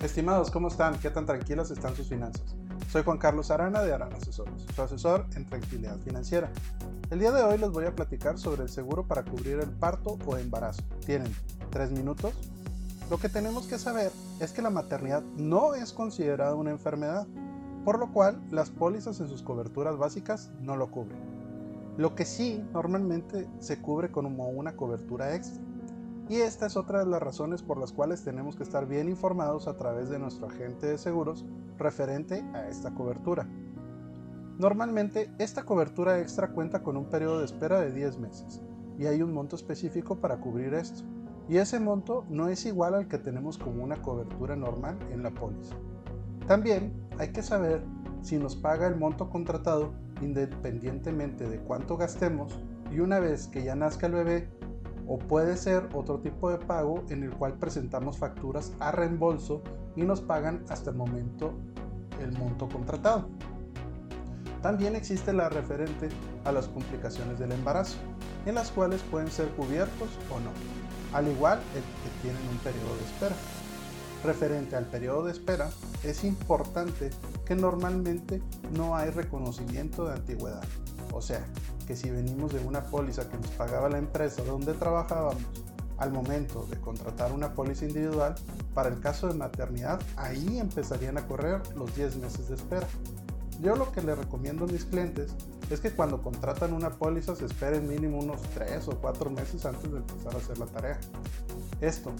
Estimados, ¿cómo están? ¿Qué tan tranquilas están sus finanzas? Soy Juan Carlos Arana de Arana Asesores, su asesor en tranquilidad financiera. El día de hoy les voy a platicar sobre el seguro para cubrir el parto o embarazo. ¿Tienen tres minutos? Lo que tenemos que saber es que la maternidad no es considerada una enfermedad, por lo cual las pólizas en sus coberturas básicas no lo cubren. Lo que sí normalmente se cubre como una cobertura extra. Y esta es otra de las razones por las cuales tenemos que estar bien informados a través de nuestro agente de seguros referente a esta cobertura. Normalmente esta cobertura extra cuenta con un periodo de espera de 10 meses y hay un monto específico para cubrir esto. Y ese monto no es igual al que tenemos como una cobertura normal en la póliza. También hay que saber si nos paga el monto contratado independientemente de cuánto gastemos y una vez que ya nazca el bebé o puede ser otro tipo de pago en el cual presentamos facturas a reembolso y nos pagan hasta el momento el monto contratado. También existe la referente a las complicaciones del embarazo, en las cuales pueden ser cubiertos o no, al igual que tienen un periodo de espera. Referente al periodo de espera, es importante que normalmente no hay reconocimiento de antigüedad. O sea, que si venimos de una póliza que nos pagaba la empresa donde trabajábamos, al momento de contratar una póliza individual, para el caso de maternidad, ahí empezarían a correr los 10 meses de espera. Yo lo que le recomiendo a mis clientes es que cuando contratan una póliza se esperen mínimo unos 3 o 4 meses antes de empezar a hacer la tarea. Esto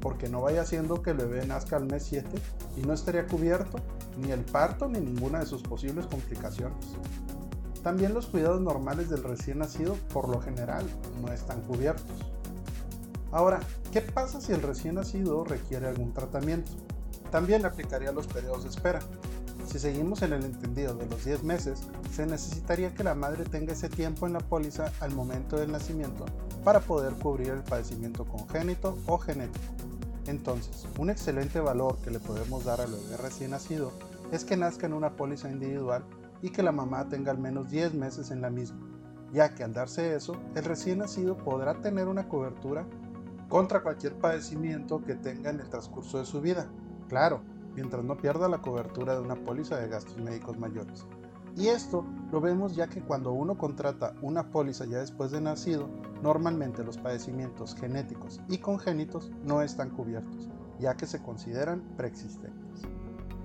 porque no vaya siendo que el bebé nazca al mes 7 y no estaría cubierto ni el parto ni ninguna de sus posibles complicaciones. También los cuidados normales del recién nacido por lo general no están cubiertos. Ahora, ¿qué pasa si el recién nacido requiere algún tratamiento? También aplicaría los periodos de espera. Si seguimos en el entendido de los 10 meses, se necesitaría que la madre tenga ese tiempo en la póliza al momento del nacimiento para poder cubrir el padecimiento congénito o genético. Entonces, un excelente valor que le podemos dar al bebé recién nacido es que nazca en una póliza individual y que la mamá tenga al menos 10 meses en la misma, ya que al darse eso, el recién nacido podrá tener una cobertura contra cualquier padecimiento que tenga en el transcurso de su vida. Claro, mientras no pierda la cobertura de una póliza de gastos médicos mayores. Y esto lo vemos ya que cuando uno contrata una póliza ya después de nacido, normalmente los padecimientos genéticos y congénitos no están cubiertos, ya que se consideran preexistentes.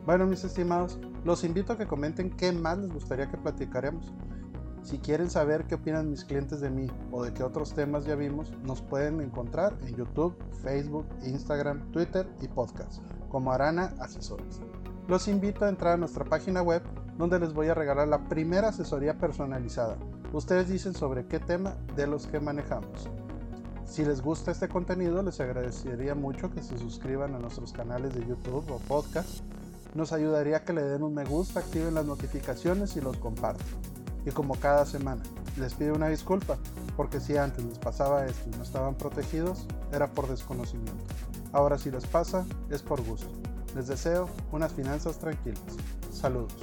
Bueno, mis estimados, los invito a que comenten qué más les gustaría que platicaremos. Si quieren saber qué opinan mis clientes de mí o de qué otros temas ya vimos, nos pueden encontrar en YouTube, Facebook, Instagram, Twitter y podcast como Arana Asesores. Los invito a entrar a nuestra página web donde les voy a regalar la primera asesoría personalizada. Ustedes dicen sobre qué tema de los que manejamos. Si les gusta este contenido, les agradecería mucho que se suscriban a nuestros canales de YouTube o podcast. Nos ayudaría que le den un me gusta, activen las notificaciones y los compartan. Y como cada semana, les pido una disculpa, porque si antes les pasaba esto y no estaban protegidos, era por desconocimiento. Ahora si les pasa, es por gusto. Les deseo unas finanzas tranquilas. Saludos.